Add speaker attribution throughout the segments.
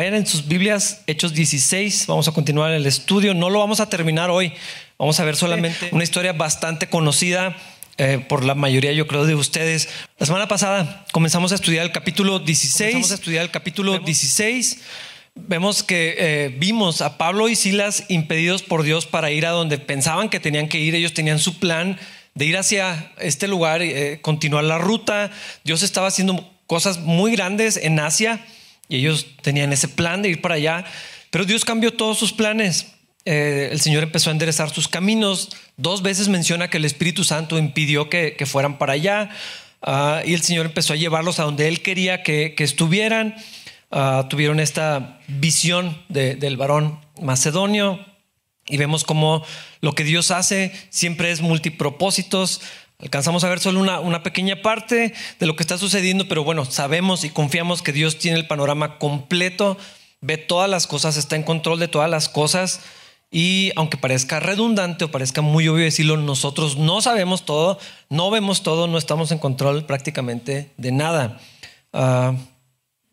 Speaker 1: vayan en sus Biblias, Hechos 16, vamos a continuar el estudio, no lo vamos a terminar hoy, vamos a ver solamente una historia bastante conocida eh, por la mayoría, yo creo, de ustedes. La semana pasada comenzamos a estudiar el capítulo 16. Comenzamos a estudiar el capítulo 16. Vemos que eh, vimos a Pablo y Silas impedidos por Dios para ir a donde pensaban que tenían que ir. Ellos tenían su plan de ir hacia este lugar, y eh, continuar la ruta. Dios estaba haciendo cosas muy grandes en Asia y ellos tenían ese plan de ir para allá, pero Dios cambió todos sus planes. Eh, el Señor empezó a enderezar sus caminos. Dos veces menciona que el Espíritu Santo impidió que, fueran para allá ah, y el Señor empezó a llevarlos a donde Él quería que, estuvieran. Ah, tuvieron esta visión del varón macedonio y vemos cómo lo que Dios hace siempre es multipropósitos. Alcanzamos a ver solo una, una, pequeña parte de lo que está sucediendo, pero bueno, sabemos y confiamos que Dios tiene el panorama completo, ve todas las cosas, está en control de todas las cosas. Y aunque parezca redundante o parezca muy obvio decirlo, nosotros no sabemos todo, no vemos todo, no estamos en control prácticamente de nada. Ah,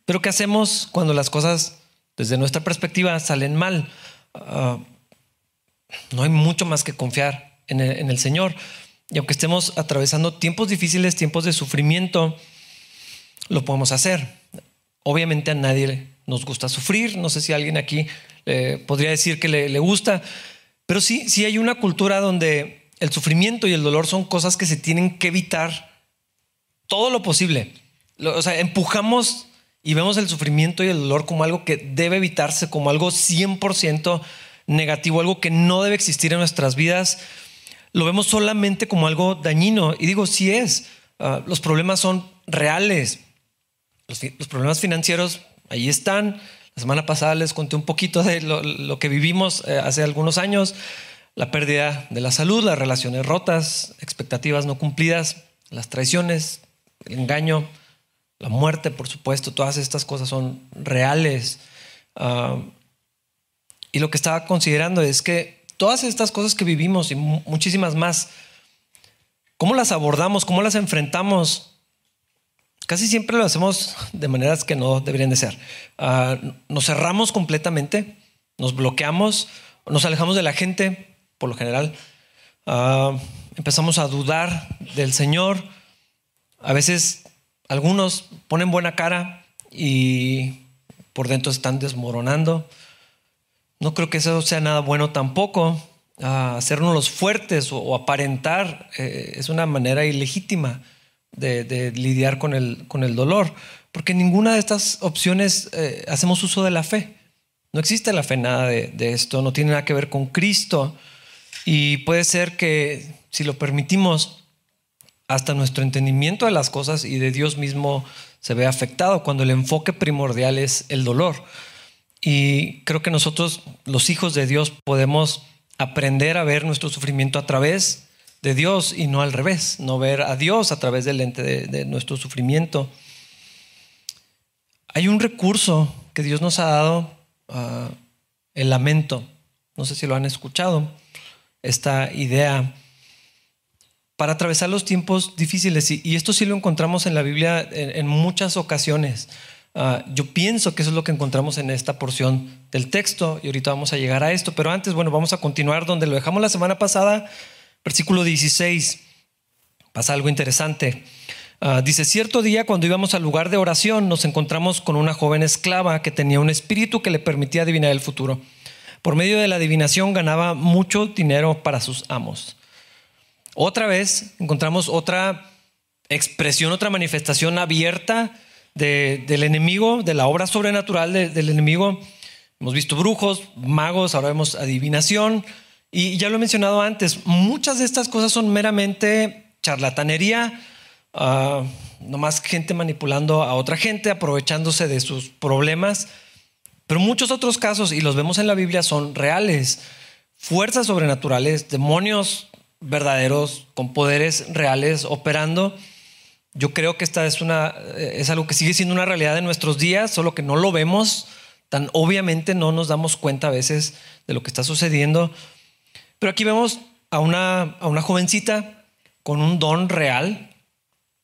Speaker 1: pero ¿qué hacemos cuando las cosas desde nuestra perspectiva salen mal? Ah, no hay mucho más que confiar en el Señor. Y aunque estemos atravesando tiempos difíciles, tiempos de sufrimiento, lo podemos hacer. Obviamente a nadie nos gusta sufrir. No sé si alguien aquí podría decir que le, gusta, pero sí, sí hay una cultura donde el sufrimiento y el dolor son cosas que se tienen que evitar todo lo posible. o sea, empujamos y vemos el sufrimiento y el dolor como algo que debe evitarse, como algo 100% negativo, algo que no debe existir en nuestras vidas lo vemos solamente como algo dañino. Y digo, sí es. Ah, los problemas son reales. Los, problemas financieros ahí están. La semana pasada les conté un poquito de lo, que vivimos eh, hace algunos años. La pérdida de la salud, las relaciones rotas, expectativas no cumplidas, las traiciones, el engaño, la muerte, por supuesto. Todas estas cosas son reales. Ah, y lo que estaba considerando es que todas estas cosas que vivimos y muchísimas más, ¿cómo las abordamos? ¿Cómo las enfrentamos? Casi siempre lo hacemos de maneras que no deberían de ser. Ah, nos cerramos completamente, nos bloqueamos, nos alejamos de la gente, por lo general. Ah, empezamos a dudar del Señor. A veces algunos ponen buena cara y por dentro están desmoronando. No creo que eso sea nada bueno tampoco. hacernos los fuertes o, aparentar eh, es una manera ilegítima de, lidiar con el, con el, dolor, porque ninguna de estas opciones eh, hacemos uso de la fe. No existe la fe nada de, de esto, no tiene nada que ver con Cristo y puede ser que si lo permitimos, hasta nuestro entendimiento de las cosas y de Dios mismo se ve afectado cuando el enfoque primordial es el dolor. Y creo que nosotros, los hijos de Dios, podemos aprender a ver nuestro sufrimiento a través de Dios y no al revés, no ver a Dios a través del lente de, nuestro sufrimiento. Hay un recurso que Dios nos ha dado, ah, el lamento. No sé si lo han escuchado, esta idea para atravesar los tiempos difíciles. Y, esto sí lo encontramos en la Biblia en muchas ocasiones. Ah, yo pienso que eso es lo que encontramos en esta porción del texto y ahorita vamos a llegar a esto, pero antes, bueno, vamos a continuar donde lo dejamos la semana pasada, versículo 16. Pasa algo interesante. Ah, dice, cierto día cuando íbamos al lugar de oración nos encontramos con una joven esclava que tenía un espíritu que le permitía adivinar el futuro. Por medio de la adivinación ganaba mucho dinero para sus amos. Otra vez encontramos otra expresión, otra manifestación abierta del enemigo, de la obra sobrenatural del enemigo. Hemos visto brujos, magos, ahora vemos adivinación. Y ya lo he mencionado antes, muchas de estas cosas son meramente charlatanería, uh, nomás gente manipulando a otra gente, aprovechándose de sus problemas. Pero muchos otros casos, y los vemos en la Biblia, son reales. Fuerzas sobrenaturales, demonios verdaderos, con poderes reales operando. Yo creo que esta es, una, eh, es algo que sigue siendo una realidad de nuestros días, solo que no lo vemos tan obviamente, no nos damos cuenta a veces de lo que está sucediendo. Pero aquí vemos a una, a una jovencita con un don real.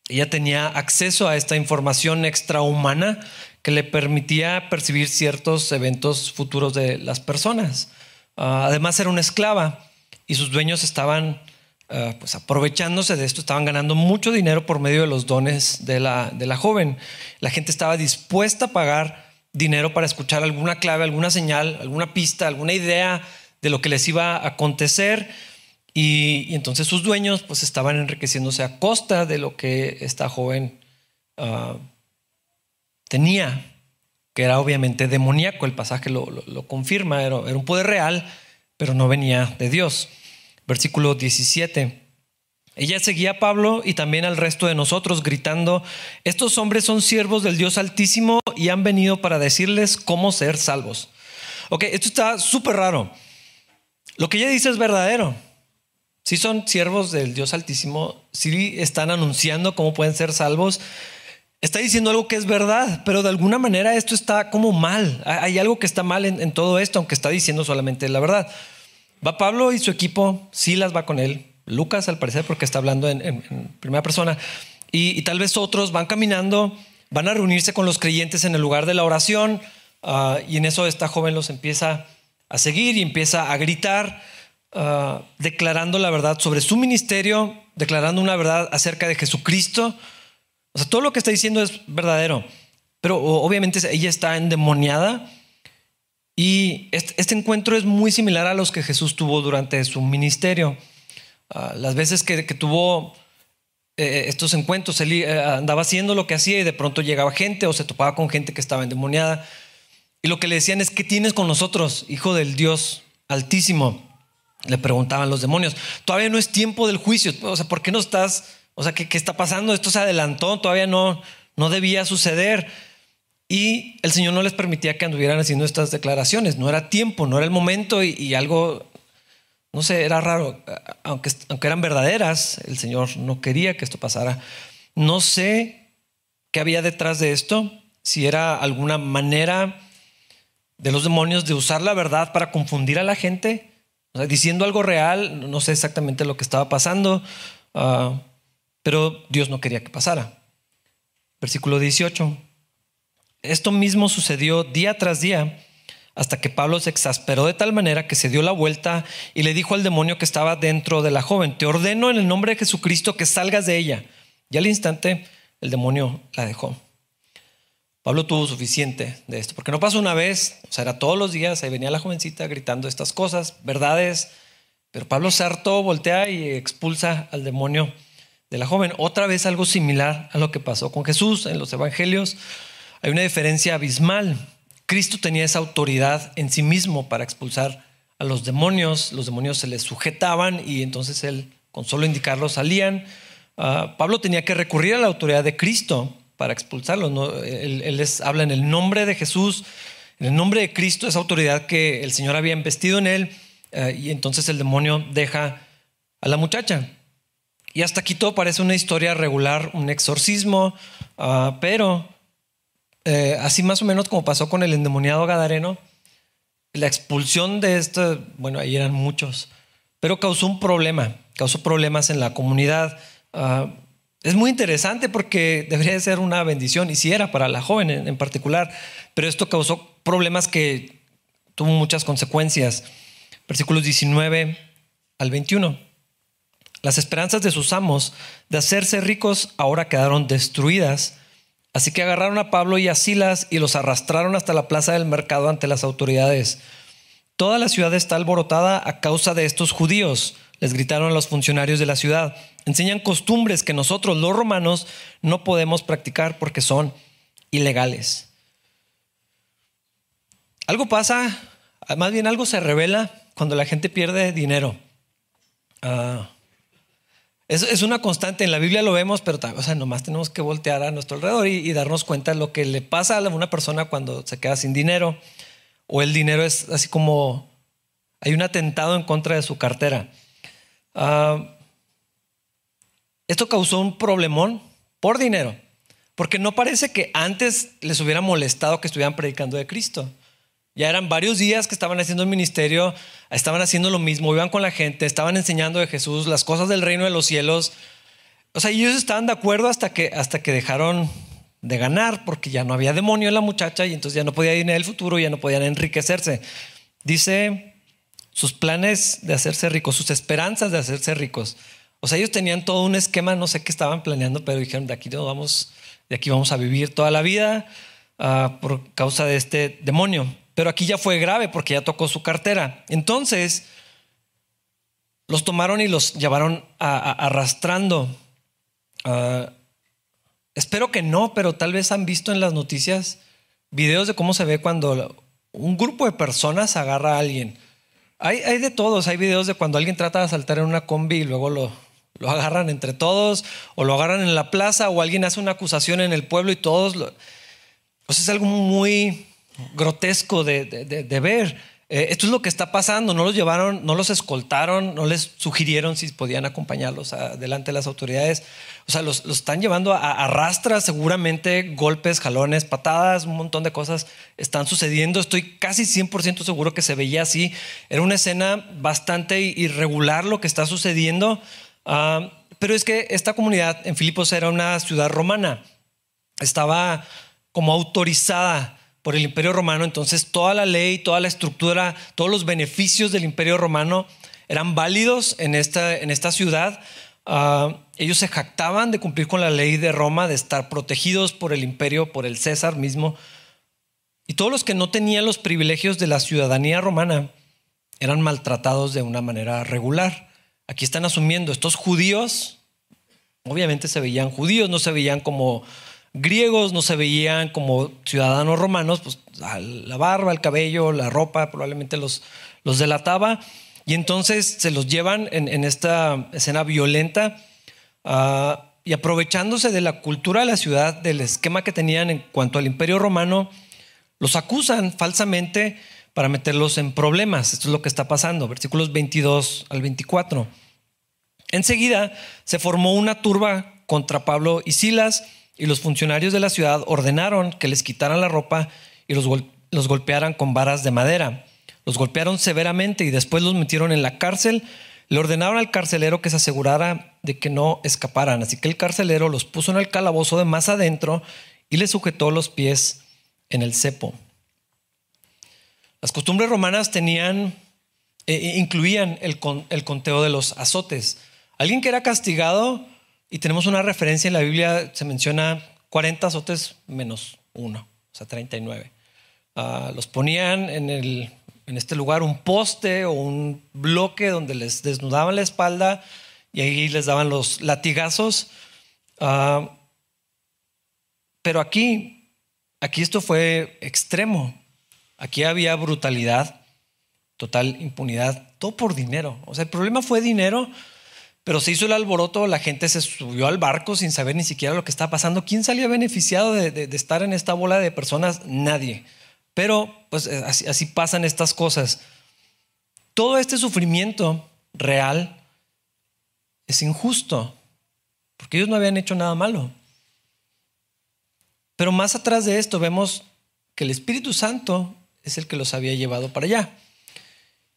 Speaker 1: Ella tenía acceso a esta información extrahumana que le permitía percibir ciertos eventos futuros de las personas. Ah, además era una esclava y sus dueños estaban ah, pues aprovechándose de esto, estaban ganando mucho dinero por medio de los dones de la, de la joven. La gente estaba dispuesta a pagar dinero para escuchar alguna clave, alguna señal, alguna pista, alguna idea de lo que les iba a acontecer. Y, entonces sus dueños pues estaban enriqueciéndose a costa de lo que esta joven ah, tenía, que era obviamente demoníaco. El pasaje lo, confirma, era, era, un poder real, pero no venía de Dios. Versículo 17. Ella seguía a Pablo y también al resto de nosotros gritando, estos hombres son siervos del Dios Altísimo y han venido para decirles cómo ser salvos. Ok, esto está súper raro. Lo que ella dice es verdadero. Si son siervos del Dios Altísimo, si están anunciando cómo pueden ser salvos, está diciendo algo que es verdad, pero de alguna manera esto está como mal. Hay algo que está mal en, todo esto, aunque está diciendo solamente la verdad. Va Pablo y su equipo, Silas va con él, Lucas al parecer porque está hablando en, primera persona, y, tal vez otros van caminando, van a reunirse con los creyentes en el lugar de la oración, ah, y en eso esta joven los empieza a seguir y empieza a gritar, uh, declarando la verdad sobre su ministerio, declarando una verdad acerca de Jesucristo. O sea, todo lo que está diciendo es verdadero, pero obviamente ella está endemoniada. Y este, encuentro es muy similar a los que Jesús tuvo durante su ministerio. Uh, las veces que, tuvo eh, estos encuentros, él eh, andaba haciendo lo que hacía y de pronto llegaba gente o se topaba con gente que estaba endemoniada. Y lo que le decían es, ¿qué tienes con nosotros, hijo del Dios altísimo? Le preguntaban los demonios, todavía no es tiempo del juicio, o sea, ¿por qué no estás? O sea, ¿qué, qué está pasando? Esto se adelantó, todavía no, no debía suceder. Y el Señor no les permitía que anduvieran haciendo estas declaraciones, no era tiempo, no era el momento y, algo, no sé, era raro, aunque, eran verdaderas, el Señor no quería que esto pasara. No sé qué había detrás de esto, si era alguna manera de los demonios de usar la verdad para confundir a la gente, diciendo algo real, no sé exactamente lo que estaba pasando, ah, pero Dios no quería que pasara. Versículo 18. Esto mismo sucedió día tras día hasta que Pablo se exasperó de tal manera que se dio la vuelta y le dijo al demonio que estaba dentro de la joven, te ordeno en el nombre de Jesucristo que salgas de ella. Y al instante el demonio la dejó. Pablo tuvo suficiente de esto, porque no pasó una vez, o sea, era todos los días, ahí venía la jovencita gritando estas cosas, verdades, pero Pablo se hartó, voltea y expulsa al demonio de la joven. Otra vez algo similar a lo que pasó con Jesús en los evangelios. Hay una diferencia abismal. Cristo tenía esa autoridad en sí mismo para expulsar a los demonios, los demonios se les sujetaban y entonces él con solo indicarlo salían. Ah, Pablo tenía que recurrir a la autoridad de Cristo para expulsarlos. ¿no? Él, les habla en el nombre de Jesús, en el nombre de Cristo, esa autoridad que el Señor había investido en él, eh, y entonces el demonio deja a la muchacha. Y hasta aquí todo parece una historia regular, un exorcismo, ah, pero eh, así más o menos como pasó con el endemoniado Gadareno, la expulsión de esto, bueno, ahí eran muchos, pero causó un problema, causó problemas en la comunidad. Ah, es muy interesante porque debería ser una bendición, y si era para la joven en, particular, pero esto causó problemas que tuvo muchas consecuencias. Versículos 19 al 21. Las esperanzas de sus amos de hacerse ricos ahora quedaron destruidas. Así que agarraron a Pablo y a Silas y los arrastraron hasta la plaza del mercado ante las autoridades. Toda la ciudad está alborotada a causa de estos judíos les gritaron los funcionarios de la ciudad. Enseñan costumbres que nosotros los romanos no podemos practicar porque son ilegales. Algo pasa, más bien algo se revela cuando la gente pierde dinero. Ah, es, una constante, en la Biblia lo vemos, pero o sea, nomás tenemos que voltear a nuestro alrededor y, darnos cuenta de lo que le pasa a una persona cuando se queda sin dinero o el dinero es así como hay un atentado en contra de su cartera. Ah, esto causó un problemón por dinero, porque no parece que antes les hubiera molestado que estuvieran predicando de Cristo. Ya eran varios días que estaban haciendo el ministerio, estaban haciendo lo mismo, iban con la gente, estaban enseñando de Jesús, las cosas del reino de los cielos. O sea, ellos estaban de acuerdo hasta que, hasta que dejaron de ganar porque ya no había demonio en la muchacha y entonces ya no podía ir en el futuro, ya no podían enriquecerse. Dice sus planes de hacerse ricos, sus esperanzas de hacerse ricos. O sea, ellos tenían todo un esquema, no sé qué estaban planeando, pero dijeron, de aquí no vamos, de aquí vamos a vivir toda la vida uh, por causa de este demonio. Pero aquí ya fue grave porque ya tocó su cartera. Entonces, los tomaron y los llevaron arrastrando. Uh, espero que no, pero tal vez han visto en las noticias videos de cómo se ve cuando un grupo de personas agarra a alguien. Hay, hay de todos, hay videos de cuando alguien trata de asaltar en una combi y luego lo, lo agarran entre todos, o lo agarran en la plaza, o alguien hace una acusación en el pueblo y todos lo... Es algo muy grotesco de, de, de ver. Eh, esto es lo que está pasando. No los llevaron, no los escoltaron, no les sugirieron si podían acompañarlos delante de las autoridades. O sea, los, los están llevando a, a rastras, seguramente golpes, jalones, patadas, un montón de cosas están sucediendo. Estoy casi 100% seguro que se veía así. Era una escena bastante irregular lo que está sucediendo. Uh, pero es que esta comunidad en Filipos era una ciudad romana. Estaba como autorizada por el imperio romano, entonces toda la ley, toda la estructura, todos los beneficios del imperio romano eran válidos en esta, en esta ciudad. Uh, ellos se jactaban de cumplir con la ley de Roma, de estar protegidos por el imperio, por el César mismo. Y todos los que no tenían los privilegios de la ciudadanía romana eran maltratados de una manera regular. Aquí están asumiendo estos judíos, obviamente se veían judíos, no se veían como griegos no se veían como ciudadanos romanos, pues la barba, el cabello, la ropa probablemente los, los delataba. Y entonces se los llevan en, esta escena violenta uh, y aprovechándose de la cultura de la ciudad, del esquema que tenían en cuanto al imperio romano, los acusan falsamente para meterlos en problemas. Esto es lo que está pasando, versículos 22 al 24. Enseguida se formó una turba contra Pablo y Silas y los funcionarios de la ciudad ordenaron que les quitaran la ropa y los, los golpearan con varas de madera. Los golpearon severamente y después los metieron en la cárcel. Le ordenaron al carcelero que se asegurara de que no escaparan. Así que el carcelero los puso en el calabozo de más adentro y les sujetó los pies en el cepo. Las costumbres romanas tenían, eh, incluían el, el conteo de los azotes. Alguien que era castigado y tenemos una referencia en la Biblia, se menciona 40 azotes menos uno, o sea, 39. Uh, los ponían en, el, en este lugar un poste o un bloque donde les desnudaban la espalda y ahí les daban los latigazos. Uh, pero aquí, aquí esto fue extremo. Aquí había brutalidad, total impunidad, todo por dinero. O sea, el problema fue dinero pero se hizo el alboroto, la gente se subió al barco sin saber ni siquiera lo que estaba pasando. ¿Quién salía beneficiado de, estar en esta bola de personas? Nadie. Pero pues eh, así, así pasan estas cosas. Todo este sufrimiento real es injusto, porque ellos no habían hecho nada malo. Pero más atrás de esto vemos que el Espíritu Santo es el que los había llevado para allá.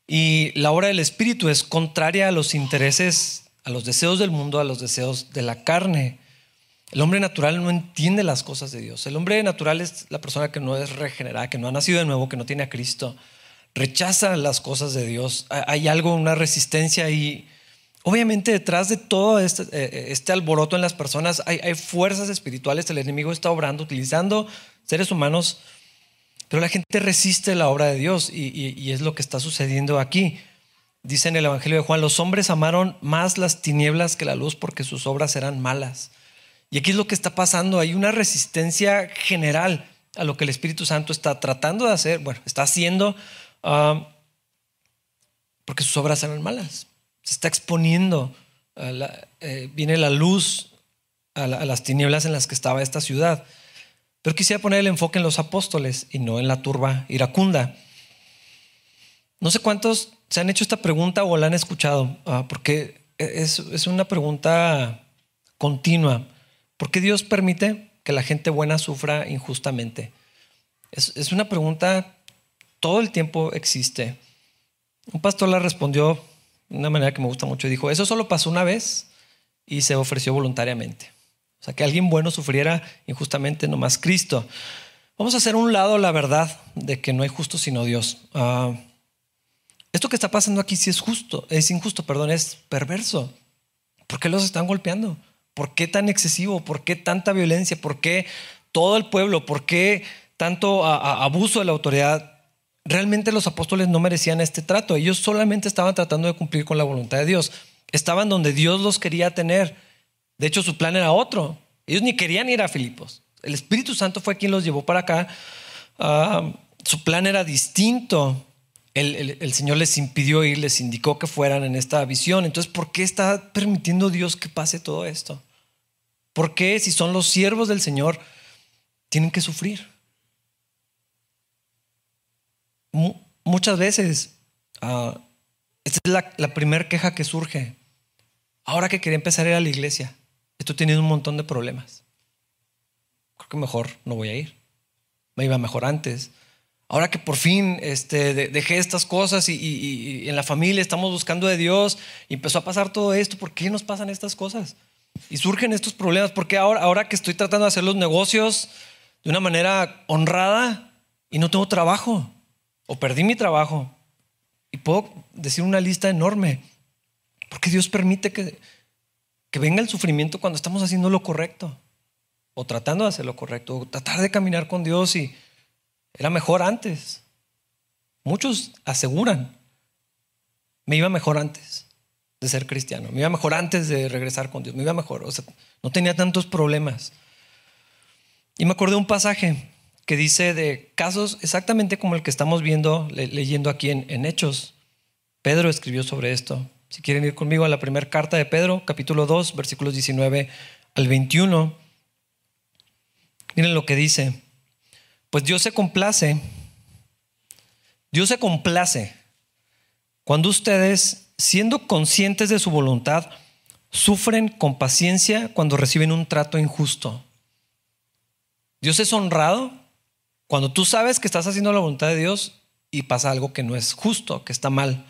Speaker 1: Y la obra del Espíritu es contraria a los intereses a los deseos del mundo, a los deseos de la carne. El hombre natural no entiende las cosas de Dios. El hombre natural es la persona que no es regenerada, que no ha nacido de nuevo, que no tiene a Cristo. Rechaza las cosas de Dios. Hay algo, una resistencia y obviamente detrás de todo este, eh, este alboroto en las personas hay, fuerzas espirituales. El enemigo está obrando, utilizando seres humanos, pero la gente resiste la obra de Dios y es lo que está sucediendo aquí. Dice en el Evangelio de Juan, los hombres amaron más las tinieblas que la luz porque sus obras eran malas. Y aquí es lo que está pasando, hay una resistencia general a lo que el Espíritu Santo está tratando de hacer, bueno, está haciendo, ah, porque sus obras eran malas. Se está exponiendo, eh, viene la luz a las tinieblas en las que estaba esta ciudad. Pero quisiera poner el enfoque en los apóstoles y no en la turba iracunda. No sé cuántos se han hecho esta pregunta o la han escuchado, ah, porque es, una pregunta continua. ¿Por qué Dios permite que la gente buena sufra injustamente? Es, una pregunta, todo el tiempo existe. Un pastor la respondió de una manera que me gusta mucho. Dijo, eso solo pasó una vez y se ofreció voluntariamente. O sea, que alguien bueno sufriera injustamente, nomás Cristo. Vamos a hacer un lado la verdad de que no hay justo sino Dios. Ah, esto que está pasando aquí sí es justo, es injusto, perdón, es perverso. ¿Por qué los están golpeando? ¿Por qué tan excesivo? ¿Por qué tanta violencia? ¿Por qué todo el pueblo? ¿Por qué tanto abuso de la autoridad? Realmente los apóstoles no merecían este trato. Ellos solamente estaban tratando de cumplir con la voluntad de Dios. Estaban donde Dios los quería tener. De hecho, su plan era otro. Ellos ni querían ir a Filipos. El Espíritu Santo fue quien los llevó para acá. Ah, su plan era distinto. El, Señor les impidió ir, les indicó que fueran en esta visión. Entonces, ¿por qué está permitiendo Dios que pase todo esto? ¿Por qué si son los siervos del Señor tienen que sufrir? muchas veces, ah, esta es la, la primera queja que surge. Ahora que quería empezar a ir a la iglesia, estoy teniendo un montón de problemas creo que mejor no voy a ir. Me iba mejor antes. Ahora que por fin este, dejé estas cosas y, en la familia estamos buscando de Dios y empezó a pasar todo esto, ¿por qué nos pasan estas cosas? Y surgen estos problemas. porque ahora, ahora que estoy tratando de hacer los negocios de una manera honrada y no tengo trabajo? O perdí mi trabajo. Y puedo decir una lista enorme. Porque Dios permite que, que venga el sufrimiento cuando estamos haciendo lo correcto o tratando de hacer lo correcto, o tratar de caminar con Dios y era mejor antes. Muchos aseguran, me iba mejor antes de ser cristiano, me iba mejor antes de regresar con Dios, me iba mejor, o sea, no tenía tantos problemas. Y me acordé de un pasaje que dice de casos exactamente como el que estamos viendo, leyendo aquí en, en Hechos. Pedro escribió sobre esto. Si quieren ir conmigo a la primera carta de Pedro, capítulo 2, versículos 19 al 21. Miren lo que dice. Pues Dios se complace. Dios se complace cuando ustedes, siendo conscientes de su voluntad, sufren con paciencia cuando reciben un trato injusto. Dios es honrado cuando tú sabes que estás haciendo la voluntad de Dios y pasa algo que no es justo, que está mal.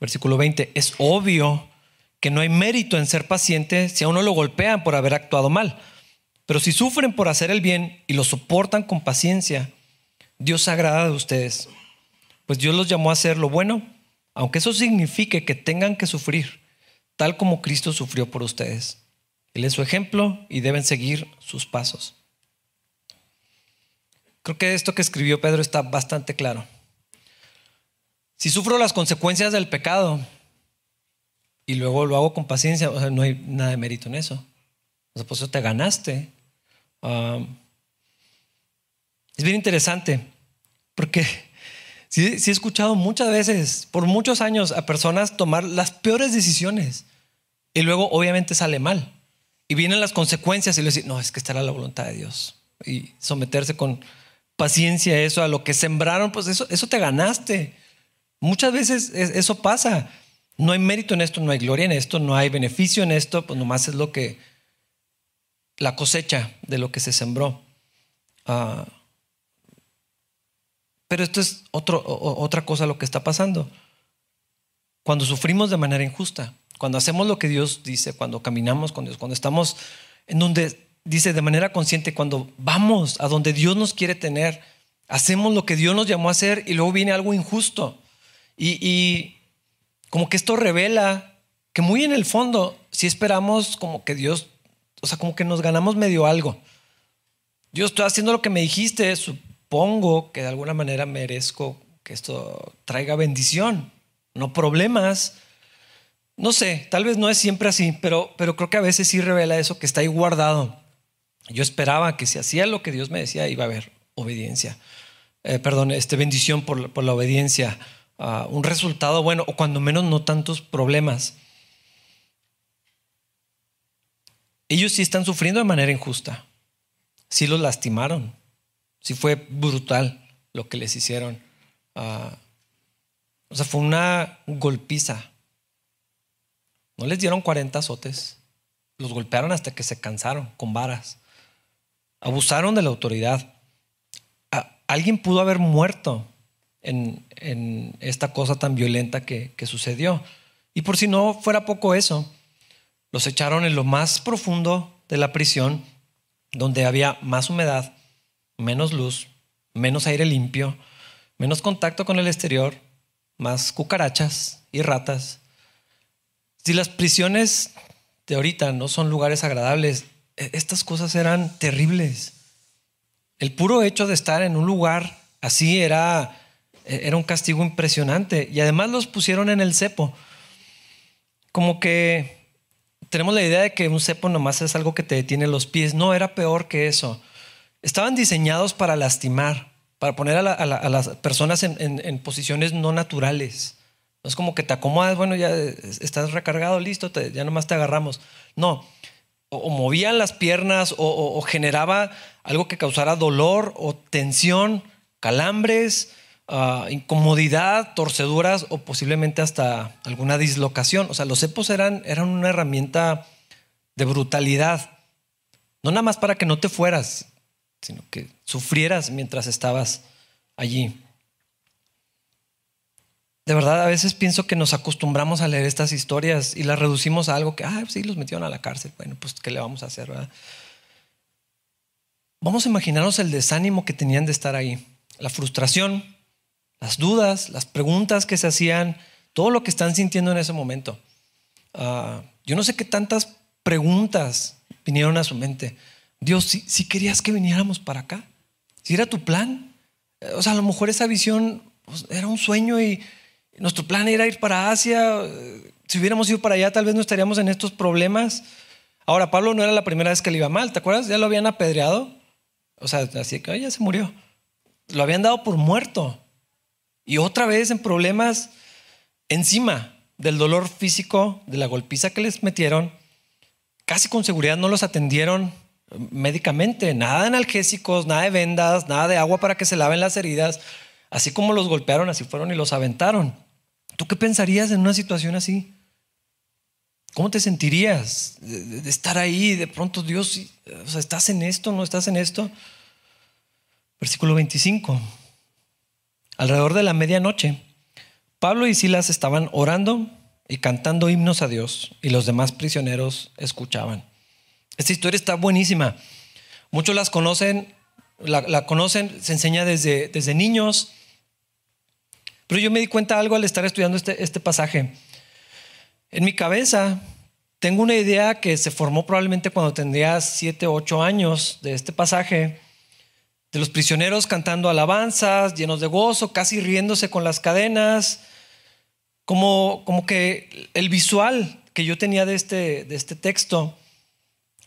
Speaker 1: Versículo 20, es obvio que no hay mérito en ser paciente si a uno lo golpean por haber actuado mal. Pero si sufren por hacer el bien y lo soportan con paciencia, Dios se agrada de ustedes. Pues Dios los llamó a hacer lo bueno, aunque eso signifique que tengan que sufrir, tal como Cristo sufrió por ustedes. Él es su ejemplo y deben seguir sus pasos. Creo que esto que escribió Pedro está bastante claro. Si sufro las consecuencias del pecado y luego lo hago con paciencia, no hay nada de mérito en eso. O sea, pues te ganaste es bien interesante porque sí, he escuchado muchas veces, por muchos años, a personas tomar las peores decisiones y luego obviamente sale mal. Y vienen las consecuencias y le dicen, no, es que estará la voluntad de Dios. Y someterse con paciencia a eso, a lo que sembraron, pues eso, eso te ganaste. Muchas veces eso pasa. No hay mérito en esto, no hay gloria en esto, no hay beneficio en esto, pues nomás es lo que, la cosecha de lo que se sembró. Ah, pero esto es otro, otra cosa lo que está pasando. Cuando sufrimos de manera injusta, cuando hacemos lo que Dios dice, cuando caminamos con Dios, cuando estamos en donde dice de manera consciente, cuando vamos a donde Dios nos quiere tener, hacemos lo que Dios nos llamó a hacer y luego viene algo injusto. Y, y como que esto revela que muy en el fondo, si esperamos como que Dios o sea, como que nos ganamos medio algo. Yo estoy haciendo lo que me dijiste, supongo que de alguna manera merezco que esto traiga bendición, no problemas. No sé, tal vez no es siempre así, pero, pero creo que a veces sí revela eso que está ahí guardado. Yo esperaba que si hacía lo que Dios me decía, iba a haber obediencia. Eh, perdón, este, bendición por, por la obediencia, ah, un resultado bueno, o cuando menos no tantos problemas. Ellos sí están sufriendo de manera injusta. Sí los lastimaron. Sí fue brutal lo que les hicieron. Ah, o sea, fue una golpiza. No les dieron 40 azotes. Los golpearon hasta que se cansaron con varas. Abusaron de la autoridad. alguien pudo haber muerto en, esta cosa tan violenta que sucedió. Y por si no fuera poco eso, los echaron en lo más profundo de la prisión, donde había más humedad, menos luz, menos aire limpio, menos contacto con el exterior, más cucarachas y ratas. Si las prisiones de ahorita no son lugares agradables, e, estas cosas eran terribles. El puro hecho de estar en un lugar así era, e, era un castigo impresionante. Y además los pusieron en el cepo. Como que tenemos la idea de que un cepo nomás es algo que te detiene los pies. No, era peor que eso. Estaban diseñados para lastimar, para poner a, las personas en, posiciones no naturales. No es como que te acomodas, bueno, ya estás recargado, listo, ya nomás te agarramos. No, o, movían las piernas o, generaba algo que causara dolor o tensión, calambres, ah, incomodidad, torceduras o posiblemente hasta alguna dislocación. O sea, los cepos eran, eran una herramienta de brutalidad. No nada más para que no te fueras, sino que sufrieras mientras estabas allí. De verdad, a veces pienso que nos acostumbramos a leer estas historias y las reducimos a algo que, ah, sí, los metieron a la cárcel. Bueno, pues, ¿qué le vamos a hacer? Vamos a imaginarnos el desánimo que tenían de estar ahí, la frustración, las dudas, las preguntas que se hacían, todo lo que están sintiendo en ese momento. Ah, yo no sé qué tantas preguntas vinieron a su mente. Dios, si, querías que viniéramos para acá, si era tu plan, o sea, a lo mejor esa visión pues, era un sueño y nuestro plan era ir para Asia. Si hubiéramos ido para allá, tal vez no estaríamos en estos problemas. Ahora, Pablo no era la primera vez que le iba mal, ¿te acuerdas? Ya lo habían apedreado. O sea, así que ya se murió. Lo habían dado por muerto. Y otra vez en problemas encima del dolor físico, de la golpiza que les metieron. Casi con seguridad no los atendieron médicamente. Nada de analgésicos, nada de vendas, nada de agua para que se laven las heridas. Así como los golpearon, así fueron y los aventaron. ¿Tú qué pensarías en una situación así? ¿Cómo te sentirías de, estar ahí? De pronto, Dios, ¿estás en esto? ¿No estás en esto? Versículo 25. Alrededor de la medianoche, Pablo y Silas estaban orando y cantando himnos a Dios y los demás prisioneros escuchaban. Esta historia está buenísima. Muchos las conocen, la, conocen, se enseña desde, desde niños. Pero yo me di cuenta algo al estar estudiando este, este pasaje. En mi cabeza tengo una idea que se formó probablemente cuando tendría 7, 8 años de este pasaje, de los prisioneros cantando alabanzas, llenos de gozo, casi riéndose con las cadenas, como, como que el visual que yo tenía de este, de este texto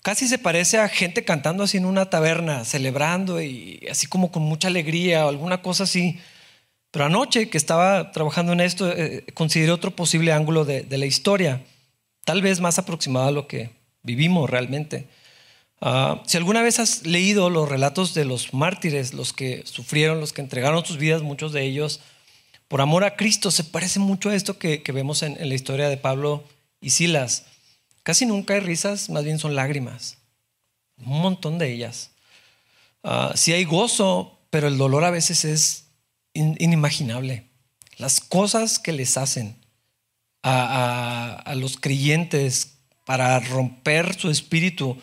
Speaker 1: casi se parece a gente cantando así en una taberna, celebrando y así como con mucha alegría o alguna cosa así. Pero anoche que estaba trabajando en esto, eh, consideré otro posible ángulo de, la historia, tal vez más aproximado a lo que vivimos realmente. Ah, si alguna vez has leído los relatos de los mártires, los que sufrieron, los que entregaron sus vidas, muchos de ellos, por amor a Cristo, se parece mucho a esto que, vemos en, la historia de Pablo y Silas. Casi nunca hay risas, más bien son lágrimas. Un montón de ellas. Ah, si hay gozo, pero el dolor a veces es inimaginable. Las cosas que les hacen a, los creyentes para romper su espíritu,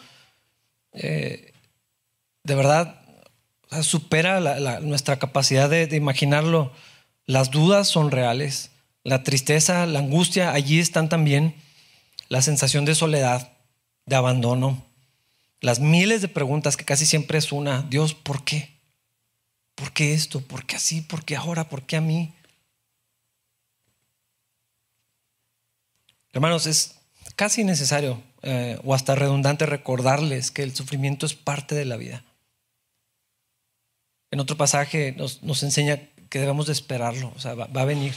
Speaker 1: eh, de verdad, supera nuestra capacidad de, de imaginarlo. Las dudas son reales, la tristeza, la angustia, allí están también, la sensación de soledad, de abandono, las miles de preguntas que casi siempre es una, Dios, ¿por qué? ¿Por qué esto? ¿Por qué así? ¿Por qué ahora? ¿Por qué a mí? Hermanos, es casi necesario eh, o hasta redundante recordarles que el sufrimiento es parte de la vida. En otro pasaje nos, enseña que debemos de esperarlo, o sea, va, va, a venir.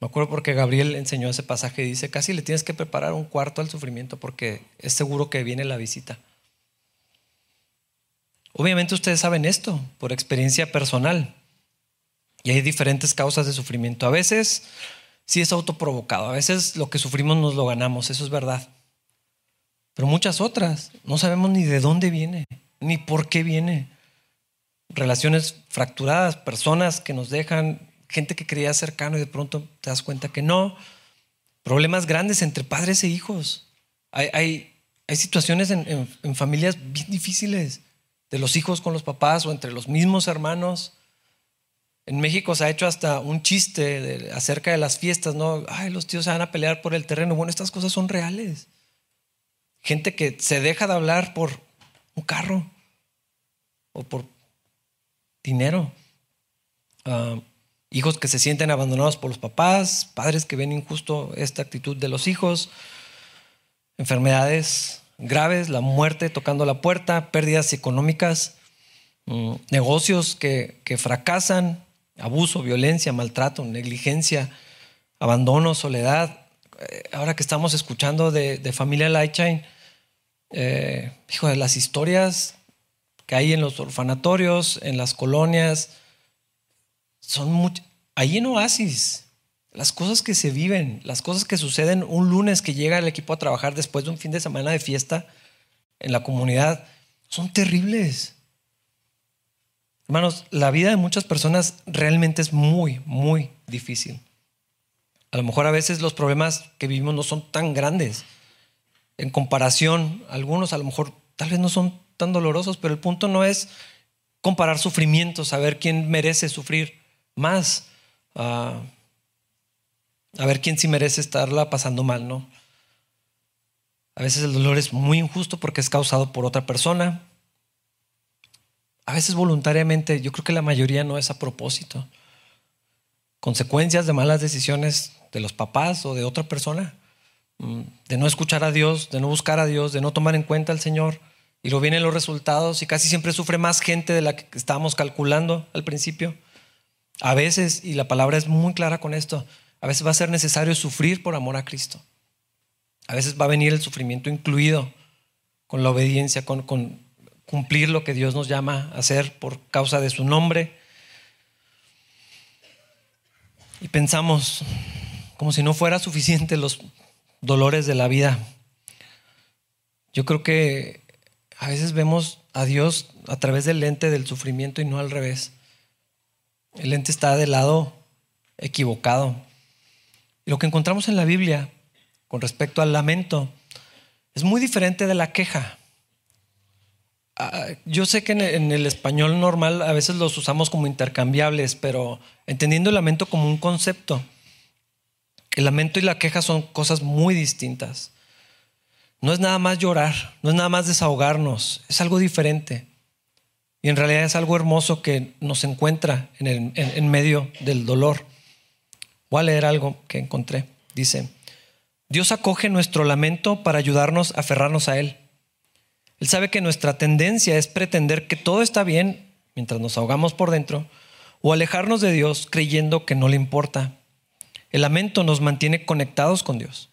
Speaker 1: Me acuerdo porque Gabriel enseñó ese pasaje y dice, casi le tienes que preparar un cuarto al sufrimiento porque es seguro que viene la visita. Obviamente ustedes saben esto por experiencia personal. Y hay diferentes causas de sufrimiento. A veces sí es autoprovocado, a veces lo que sufrimos nos lo ganamos, eso es verdad. Pero muchas otras no sabemos ni de dónde viene, ni por qué viene. Relaciones fracturadas, personas que nos dejan, gente que creía cercano y de pronto te das cuenta que no. Problemas grandes entre padres e hijos. Hay, hay hay situaciones en, familias bien difíciles, de los hijos con los papás o entre los mismos hermanos. En México se ha hecho hasta un chiste acerca de las fiestas, ¿no? Ay, los tíos se van a pelear por el terreno. Bueno, estas cosas son reales. Gente que se deja de hablar por un carro o por dinero. Ah, hijos que se sienten abandonados por los papás, padres que ven injusto esta actitud de los hijos, enfermedades graves, la muerte tocando la puerta, pérdidas económicas, mm, negocios que, fracasan, abuso, violencia, maltrato, negligencia, abandono, soledad. Eh, ahora que estamos escuchando de, familia Lightshine, eh, hijo de las historias que hay en los orfanatorios, en las colonias, son muy, ahí en Oasis, las cosas que se viven, las cosas que suceden un lunes que llega el equipo a trabajar después de un fin de semana de fiesta en la comunidad, son terribles. Hermanos, la vida de muchas personas realmente es muy, muy difícil. A lo mejor a veces los problemas que vivimos no son tan grandes. En comparación, algunos a lo mejor tal vez no son tan dolorosos, pero el punto no es comparar sufrimientos, saber quién merece sufrir más. Ah, a ver quién sí merece estarla pasando mal, ¿no? A veces el dolor es muy injusto porque es causado por otra persona. A veces voluntariamente, yo creo que la mayoría no es a propósito. Consecuencias de malas decisiones de los papás o de otra persona, mm, de no escuchar a Dios, de no buscar a Dios, de no tomar en cuenta al Señor. Y luego vienen los resultados y casi siempre sufre más gente de la que estábamos calculando al principio. A veces, y la palabra es muy clara con esto, a veces va a ser necesario sufrir por amor a Cristo. A veces va a venir el sufrimiento incluido con la obediencia, con, cumplir lo que Dios nos llama a hacer por causa de su nombre. Y pensamos, como si no fuera suficiente los dolores de la vida. Yo creo que a veces vemos a Dios a través del lente del sufrimiento y no al revés. El ente está del lado equivocado. Y lo que encontramos en la Biblia con respecto al lamento es muy diferente de la queja. Ah, yo sé que en el español normal a veces los usamos como intercambiables, pero entendiendo el lamento como un concepto, el lamento y la queja son cosas muy distintas. No es nada más llorar, no es nada más desahogarnos, es algo diferente. Y en realidad es algo hermoso que nos encuentra en, en, medio del dolor. Voy a leer algo que encontré. Dice, Dios acoge nuestro lamento para ayudarnos a aferrarnos a Él. Él sabe que nuestra tendencia es pretender que todo está bien mientras nos ahogamos por dentro o alejarnos de Dios creyendo que no le importa. El lamento nos mantiene conectados con Dios.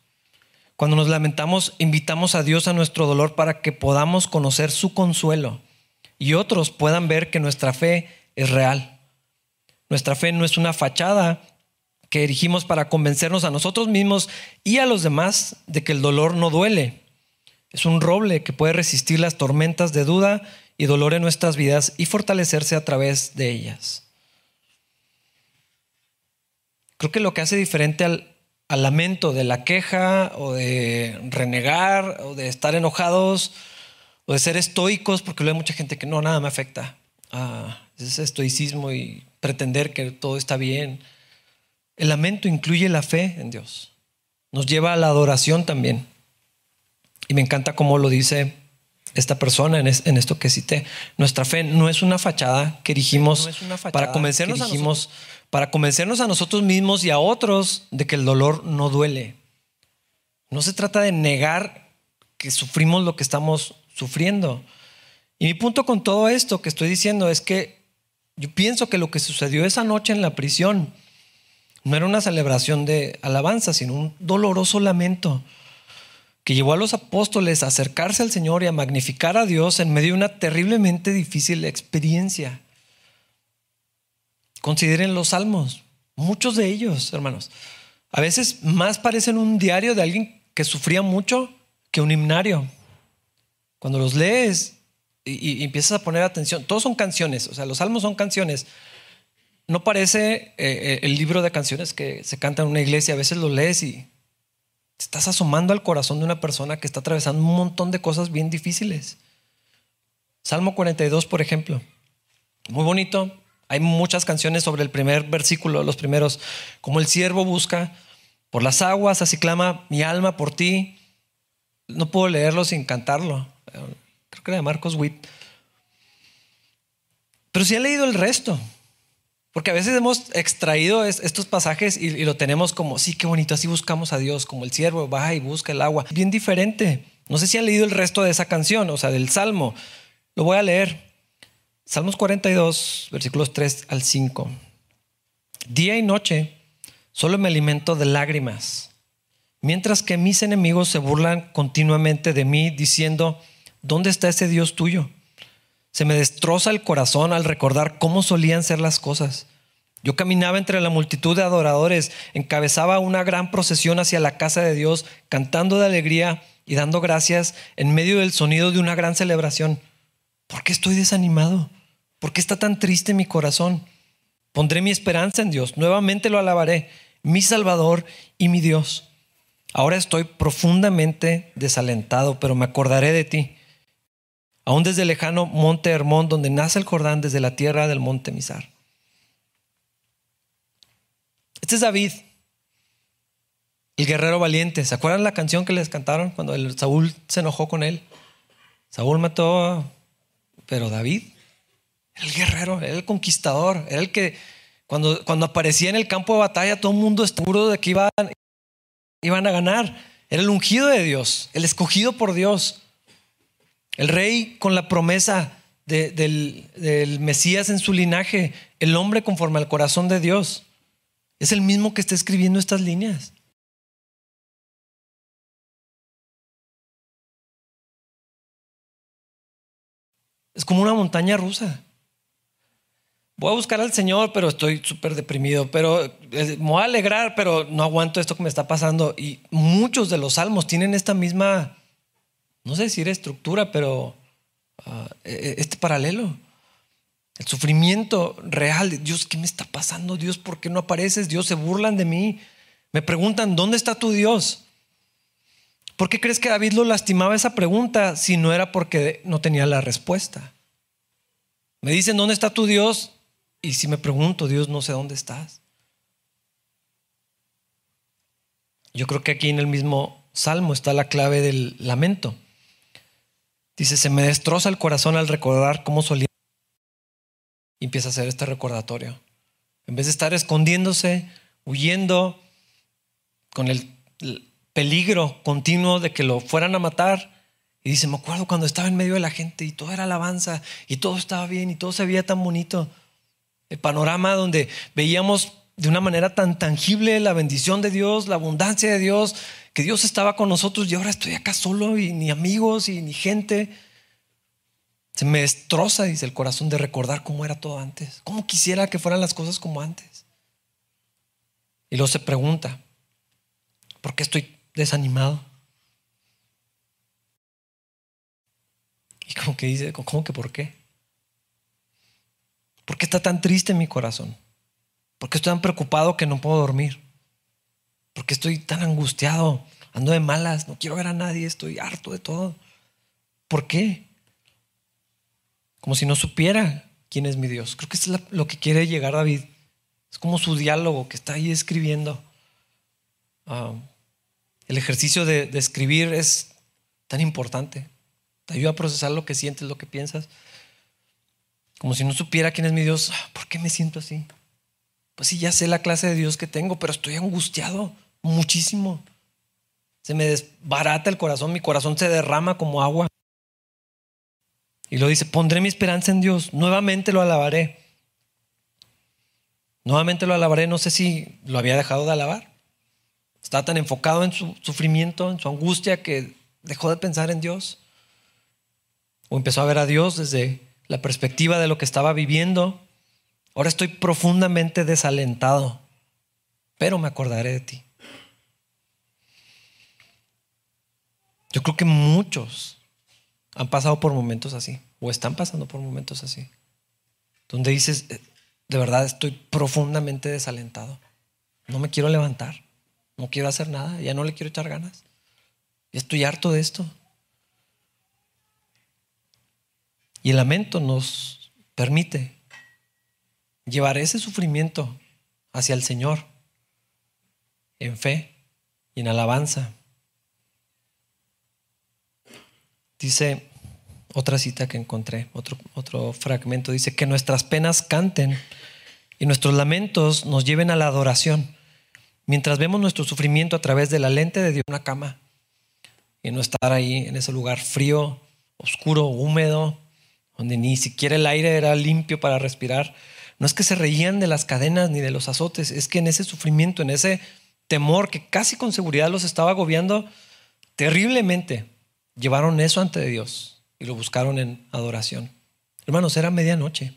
Speaker 1: Cuando nos lamentamos, invitamos a Dios a nuestro dolor para que podamos conocer su consuelo y otros puedan ver que nuestra fe es real. Nuestra fe no es una fachada que erigimos para convencernos a nosotros mismos y a los demás de que el dolor no duele. Es un roble que puede resistir las tormentas de duda y dolor en nuestras vidas y fortalecerse a través de ellas. Creo que lo que hace diferente al, lamento de la queja o de renegar o de estar enojados o de ser estoicos, porque luego hay mucha gente que no, nada me afecta. Ah, ese estoicismo y pretender que todo está bien. El lamento incluye la fe en Dios. Nos lleva a la adoración también. Y me encanta cómo lo dice esta persona en, esto que cité. Nuestra fe no es una fachada que erigimos para convencernos a para convencernos a nosotros mismos y a otros de que el dolor no duele. No se trata de negar que sufrimos lo que estamos sufriendo. Y mi punto con todo esto que estoy diciendo es que yo pienso que lo que sucedió esa noche en la prisión no era una celebración de alabanza, sino un doloroso lamento que llevó a los apóstoles a acercarse al Señor y a magnificar a Dios en medio de una terriblemente difícil experiencia. Consideren los salmos, muchos de ellos, hermanos. A veces más parecen un diario de alguien que sufría mucho que un himnario. Cuando los lees y, empiezas a poner atención, todos son canciones, o sea, los salmos son canciones. No parece eh, eh, el libro de canciones que se canta en una iglesia, a veces lo lees y Te estás asomando al corazón de una persona que está atravesando un montón de cosas bien difíciles. Salmo 42, por ejemplo. Muy bonito. Hay muchas canciones sobre el primer versículo, los primeros. Como el siervo busca por las aguas, así clama mi alma por ti. No puedo leerlo sin cantarlo. Creo que era de Marcos Witt. Pero sí he leído el resto. Porque a veces hemos extraído estos pasajes y, lo tenemos como, sí, qué bonito, así buscamos a Dios, como el siervo va y busca el agua. Bien diferente. No sé si han leído el resto de esa canción, o sea, del Salmo. Lo voy a leer. Salmos 42, versículos 3 al 5. Día y noche solo me alimento de lágrimas, mientras que mis enemigos se burlan continuamente de mí, diciendo, ¿dónde está ese Dios tuyo? Se me destroza el corazón al recordar cómo solían ser las cosas. Yo caminaba entre la multitud de adoradores, encabezaba una gran procesión hacia la casa de Dios, cantando de alegría y dando gracias en medio del sonido de una gran celebración. ¿Por qué estoy desanimado? ¿Por qué está tan triste mi corazón? Pondré mi esperanza en Dios, nuevamente lo alabaré, mi Salvador y mi Dios. Ahora estoy profundamente desalentado, pero me acordaré de ti aún desde el lejano monte Hermón, donde nace el Jordán, desde la tierra del monte Misar. Este es David, el guerrero valiente. ¿Se acuerdan la canción que les cantaron cuando Saúl se enojó con él? Saúl mató, pero David, el guerrero, el conquistador, era el que cuando, cuando aparecía en el campo de batalla todo el mundo seguro de que iban, iban a ganar. Era el ungido de Dios, el escogido por Dios. El rey con la promesa del, del Mesías en su linaje, el hombre conforme al corazón de Dios. Es el mismo que está escribiendo estas líneas. Es como una montaña rusa. Voy a buscar al Señor, pero estoy súper deprimido, pero eh, me voy a alegrar, pero no aguanto esto que me está pasando. Y muchos de los salmos tienen esta misma no sé decir estructura, pero ah, e, e, este paralelo. El sufrimiento real de Dios, ¿qué me está pasando? Dios, ¿por qué no apareces? Dios, se burlan de mí. Me preguntan, ¿dónde está tu Dios? ¿Por qué crees que David lo lastimaba esa pregunta si no era porque no tenía la respuesta? Me dicen, ¿dónde está tu Dios? Y si me pregunto, Dios, no sé dónde estás. Yo creo que aquí en el mismo salmo está la clave del lamento. Dice, se me destroza el corazón al recordar cómo solía. Y empieza a hacer este recordatorio. En vez de estar escondiéndose, huyendo, con el peligro continuo de que lo fueran a matar. Y dice, me acuerdo cuando estaba en medio de la gente y todo era alabanza y todo estaba bien y todo se veía tan bonito. El panorama donde veíamos de una manera tan tangible la bendición de Dios, la abundancia de Dios, que Dios estaba con nosotros y ahora estoy acá solo y ni amigos y ni gente. Se me destroza, dice el corazón, de recordar cómo era todo antes. ¿Cómo quisiera que fueran las cosas como antes? Y luego se pregunta, ¿por qué estoy desanimado? Y como que dice, ¿cómo que por qué? ¿Por qué está tan triste mi corazón? ¿Por qué estoy tan preocupado que no puedo dormir? ¿Por qué estoy tan angustiado? Ando de malas, no quiero ver a nadie, estoy harto de todo. ¿Por qué? Como si no supiera quién es mi Dios. Creo que es lo que quiere llegar David. Es como su diálogo que está ahí escribiendo. Ah, el ejercicio de, de escribir es tan importante. Te ayuda a procesar lo que sientes, lo que piensas. Como si no supiera quién es mi Dios. ¿Por qué me siento así? Pues sí, ya sé la clase de Dios que tengo, pero estoy angustiado muchísimo. Se me desbarata el corazón, mi corazón se derrama como agua. Y lo dice, pondré mi esperanza en Dios, nuevamente lo alabaré. Nuevamente lo alabaré, no sé si lo había dejado de alabar. Estaba tan enfocado en su sufrimiento, en su angustia, que dejó de pensar en Dios. O empezó a ver a Dios desde la perspectiva de lo que estaba viviendo. Ahora estoy profundamente desalentado, pero me acordaré de ti. Yo creo que muchos han pasado por momentos así, o están pasando por momentos así, donde dices, eh, de verdad estoy profundamente desalentado, no me quiero levantar, no quiero hacer nada, ya no le quiero echar ganas. Estoy harto de esto. Y el lamento nos permite llevar ese sufrimiento hacia el Señor en fe y en alabanza. Dice otra cita que encontré, otro, otro fragmento, dice que nuestras penas canten y nuestros lamentos nos lleven a la adoración, mientras vemos nuestro sufrimiento a través de la lente de Dios en una cama y no estar ahí en ese lugar frío, oscuro, húmedo, donde ni siquiera el aire era limpio para respirar. No es que se reían de las cadenas ni de los azotes, es que en ese sufrimiento, en ese temor que casi con seguridad los estaba agobiando terriblemente, llevaron eso ante Dios y lo buscaron en adoración. Hermanos, era medianoche.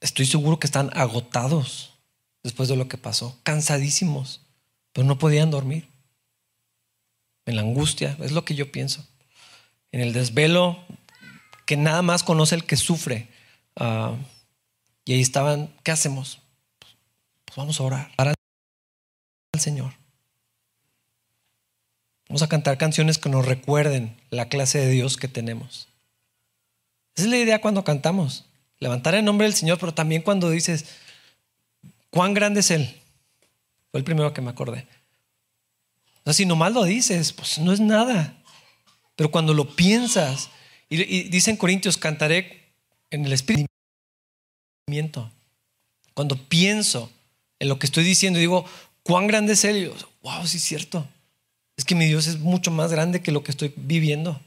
Speaker 1: Estoy seguro que están agotados después de lo que pasó, cansadísimos, pero no podían dormir. En la angustia, es lo que yo pienso. En el desvelo que nada más conoce el que sufre. Ah, y ahí estaban, ¿qué hacemos? Pues vamos a orar al Señor. Vamos a cantar canciones que nos recuerden la clase de Dios que tenemos. Esa es la idea cuando cantamos. Levantar el nombre del Señor, pero también cuando dices, ¿cuán grande es Él? Fue el primero que me acordé. O sea, si nomás lo dices, pues no es nada. Pero cuando lo piensas, y, y dicen Corintios, cantaré en el Espíritu. Cuando pienso en lo que estoy diciendo digo, ¿cuán grande es Él? Y wow, sí es cierto. Es que mi Dios es mucho más grande que lo que estoy viviendo.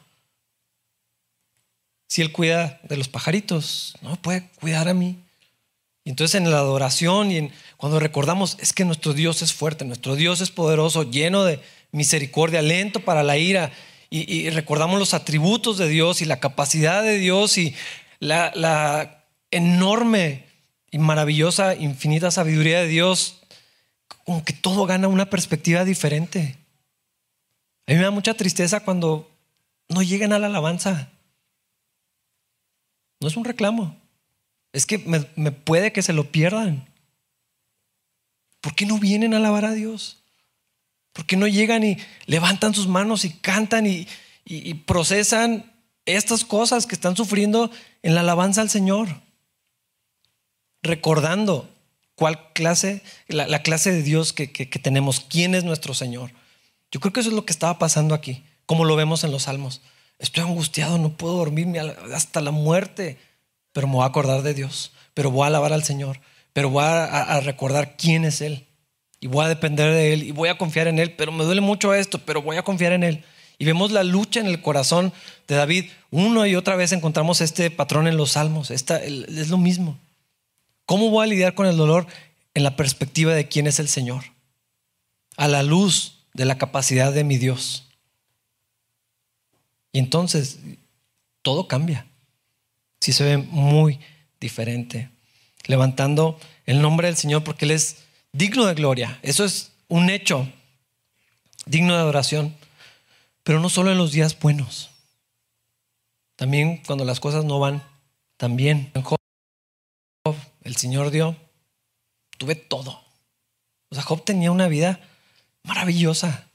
Speaker 1: Si Él cuida de los pajaritos, no puede cuidar a mí. Y entonces en la adoración y en, cuando recordamos, es que nuestro Dios es fuerte, nuestro Dios es poderoso, lleno de misericordia, lento para la ira, y, recordamos los atributos de Dios y la capacidad de Dios y la, enorme y maravillosa, infinita sabiduría de Dios, como que todo gana una perspectiva diferente. A mí me da mucha tristeza cuando no llegan a la alabanza. No es un reclamo. Es que me, puede que se lo pierdan. ¿Por qué no vienen a alabar a Dios? ¿Por qué no llegan y levantan sus manos y cantan y, procesan estas cosas que están sufriendo en la alabanza al Señor? Recordando cuál clase, la, clase de Dios que, que, tenemos, quién es nuestro Señor. Yo creo que eso es lo que estaba pasando aquí, como lo vemos en los salmos estoy angustiado, no puedo dormirme hasta la muerte, pero me voy a acordar de Dios, pero voy a alabar al Señor, pero voy a, recordar quién es Él y voy a depender de Él y voy a confiar en Él, pero me duele mucho esto, pero voy a confiar en Él. Y vemos la lucha en el corazón de David. Uno y otra vez encontramos este patrón en los salmos. Esta, es lo mismo. ¿Cómo voy a lidiar con el dolor en la perspectiva de quién es el Señor? A la luz de la capacidad de mi Dios. Y entonces todo cambia. Sí se ve muy diferente. Levantando el nombre del Señor porque Él es digno de gloria. Eso es un hecho digno de adoración. Pero no solo en los días buenos. También cuando las cosas no van tan bien. En Job, el Señor dio, tuve todo. O sea, Job tenía una vida maravillosa.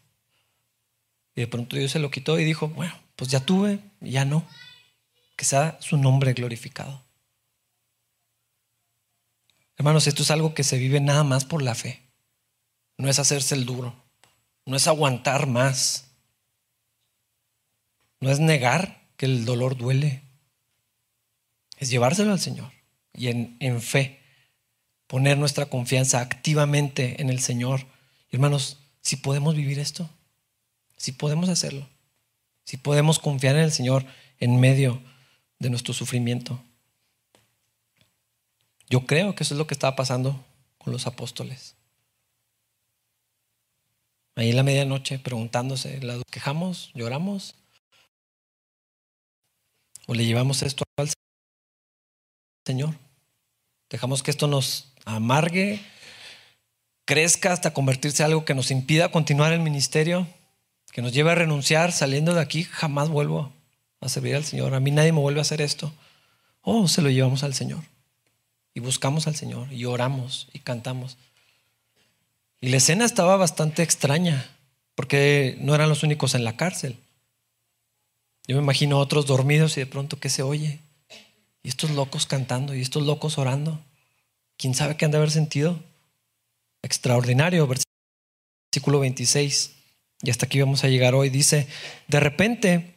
Speaker 1: Y de pronto Dios se lo quitó y dijo, bueno, pues ya tuve, ya no. Que sea su nombre glorificado. Hermanos, esto es algo que se vive nada más por la fe. No es hacerse el duro. No es aguantar más. No es negar que el dolor duele. Es llevárselo al Señor y en, fe poner nuestra confianza activamente en el Señor. Hermanos, si podemos vivir esto, si podemos hacerlo si podemos confiar en el Señor en medio de nuestro sufrimiento. Yo creo que eso es lo que estaba pasando con los apóstoles. Ahí en la medianoche preguntándose, ¿la quejamos? ¿Lloramos? ¿O le llevamos esto al Señor? ¿Dejamos que esto nos amargue, crezca hasta convertirse en algo que nos impida continuar el ministerio? que nos lleve a renunciar saliendo de aquí, jamás vuelvo a servir al Señor. A mí nadie me vuelve a hacer esto. Oh, se lo llevamos al Señor. Y buscamos al Señor y oramos y cantamos. Y la escena estaba bastante extraña porque no eran los únicos en la cárcel. Yo me imagino otros dormidos y de pronto, ¿qué se oye? Y estos locos cantando y estos locos orando. ¿Quién sabe qué han de haber sentido? Extraordinario, versículo 26. Y hasta aquí vamos a llegar hoy. Dice, de repente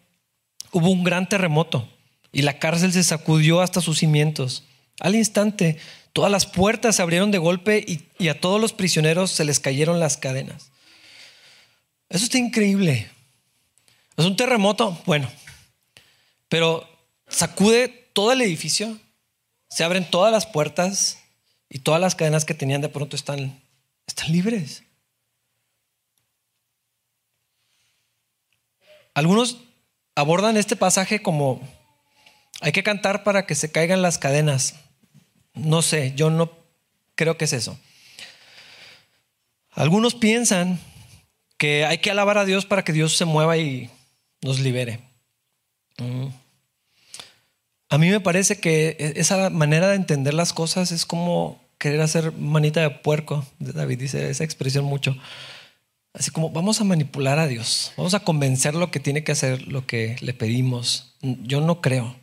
Speaker 1: hubo un gran terremoto y la cárcel se sacudió hasta sus cimientos. Al instante, todas las puertas se abrieron de golpe y, a todos los prisioneros se les cayeron las cadenas. Eso está increíble. Es un terremoto, bueno, pero sacude todo el edificio, se abren todas las puertas y todas las cadenas que tenían de pronto están, están libres. Algunos abordan este pasaje como hay que cantar para que se caigan las cadenas. No sé, yo no creo que es eso. Algunos piensan que hay que alabar a Dios para que Dios se mueva y nos libere. Mm. A mí me parece que e, esa manera de entender las cosas es como querer hacer manita de puerco. David dice esa expresión mucho. Así como vamos a manipular a Dios, vamos a convencerlo que tiene que hacer lo que le pedimos. Yo no creo.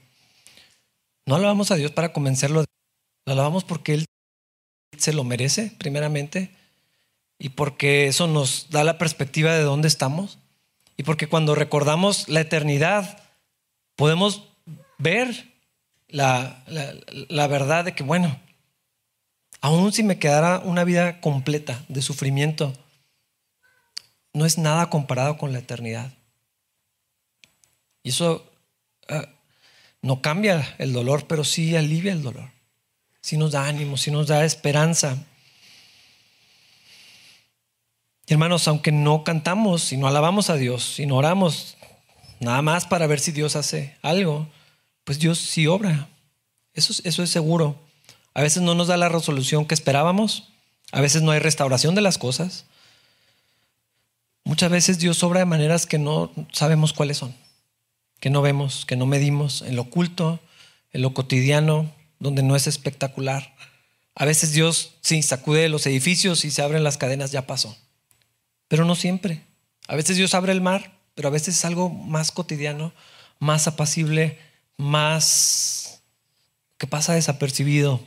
Speaker 1: No alabamos a Dios para convencerlo, lo alabamos porque Él se lo merece, primeramente, y porque eso nos da la perspectiva de dónde estamos, y porque cuando recordamos la eternidad, podemos ver la, la verdad de que, bueno, aún si me quedara una vida completa de sufrimiento, no es nada comparado con la eternidad. Y eso ah, no cambia el dolor, pero sí alivia el dolor. Sí nos da ánimo, sí nos da esperanza. Y hermanos, aunque no cantamos y no alabamos a Dios y no oramos nada más para ver si Dios hace algo, pues Dios sí obra. Eso, eso es seguro. A veces no nos da la resolución que esperábamos, a veces no hay restauración de las cosas, Muchas veces Dios obra de maneras que no sabemos cuáles son, que no vemos, que no medimos, en lo oculto, en lo cotidiano, donde no es espectacular. A veces Dios sí sacude los edificios y se abren las cadenas, ya pasó. Pero no siempre. A veces Dios abre el mar, pero a veces es algo más cotidiano, más apacible, más que pasa desapercibido.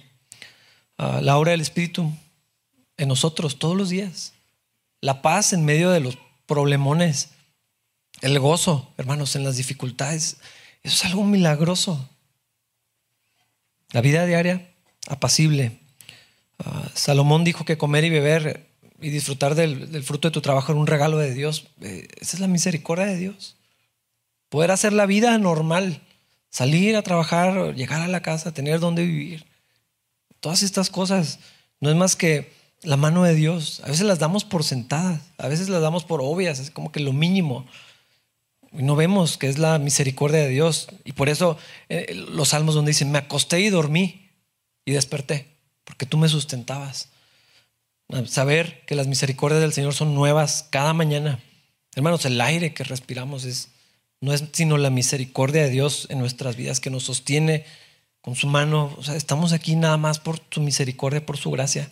Speaker 1: Ah, la obra del Espíritu en nosotros todos los días. La paz en medio de los problemones, el gozo, hermanos, en las dificultades. Eso es algo milagroso. La vida diaria, apacible. Ah, Salomón dijo que comer y beber y disfrutar del, fruto de tu trabajo era un regalo de Dios. Eh, esa es la misericordia de Dios. Poder hacer la vida normal, salir a trabajar, llegar a la casa, tener donde vivir. Todas estas cosas no es más que la mano de Dios. A veces las damos por sentadas, a veces las damos por obvias, es como que lo mínimo. No vemos que es la misericordia de Dios. Y por eso eh, los salmos donde dicen, me acosté y dormí y desperté, porque tú me sustentabas. Saber que las misericordias del Señor son nuevas cada mañana. Hermanos, el aire que respiramos es, no es sino la misericordia de Dios en nuestras vidas que nos sostiene con su mano. O sea, estamos aquí nada más por su misericordia, por su gracia.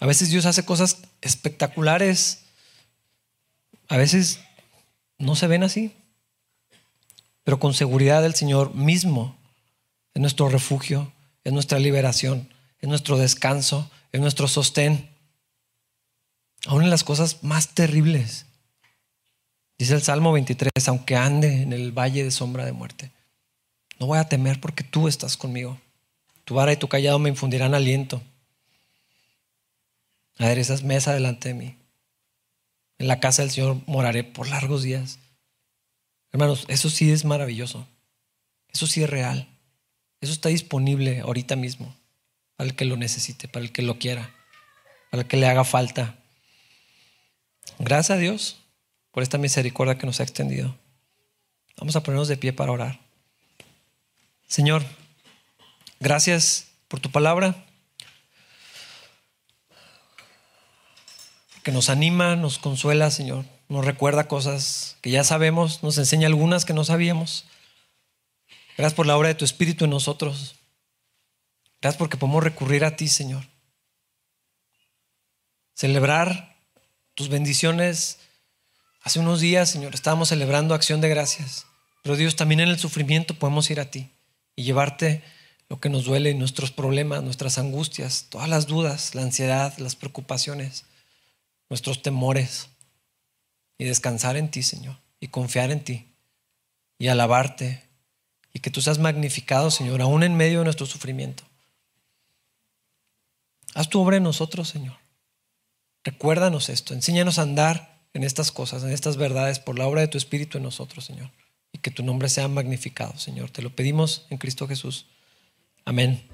Speaker 1: A veces Dios hace cosas espectaculares. A veces no se ven así. Pero con seguridad el Señor mismo es nuestro refugio, es nuestra liberación, es nuestro descanso, es nuestro sostén. Aún en las cosas más terribles. Dice el Salmo 23, aunque ande en el valle de sombra de muerte, no voy a temer porque tú estás conmigo. Tu vara y tu callado me infundirán aliento. Aderezas mesa delante de mí. En la casa del Señor moraré por largos días. Hermanos, eso sí es maravilloso. Eso sí es real. Eso está disponible ahorita mismo para el que lo necesite, para el que lo quiera, para el que le haga falta. Gracias a Dios por esta misericordia que nos ha extendido. Vamos a ponernos de pie para orar. Señor, gracias por tu palabra. Que nos anima, nos consuela, Señor. Nos recuerda cosas que ya sabemos, nos enseña algunas que no sabíamos. Gracias por la obra de tu Espíritu en nosotros. Gracias porque podemos recurrir a ti, Señor. Celebrar tus bendiciones. Hace unos días, Señor, estábamos celebrando acción de gracias. Pero Dios, también en el sufrimiento podemos ir a ti y llevarte lo que nos duele, nuestros problemas, nuestras angustias, todas las dudas, la ansiedad, las preocupaciones, nuestros temores. Y descansar en ti, Señor, y confiar en ti, y alabarte, y que tú seas magnificado, Señor, aún en medio de nuestro sufrimiento. Haz tu obra en nosotros, Señor. Recuérdanos esto, enséñanos a andar en estas cosas, en estas verdades, por la obra de tu Espíritu en nosotros, Señor. Y que tu nombre sea magnificado, Señor. Te lo pedimos en Cristo Jesús. Amén.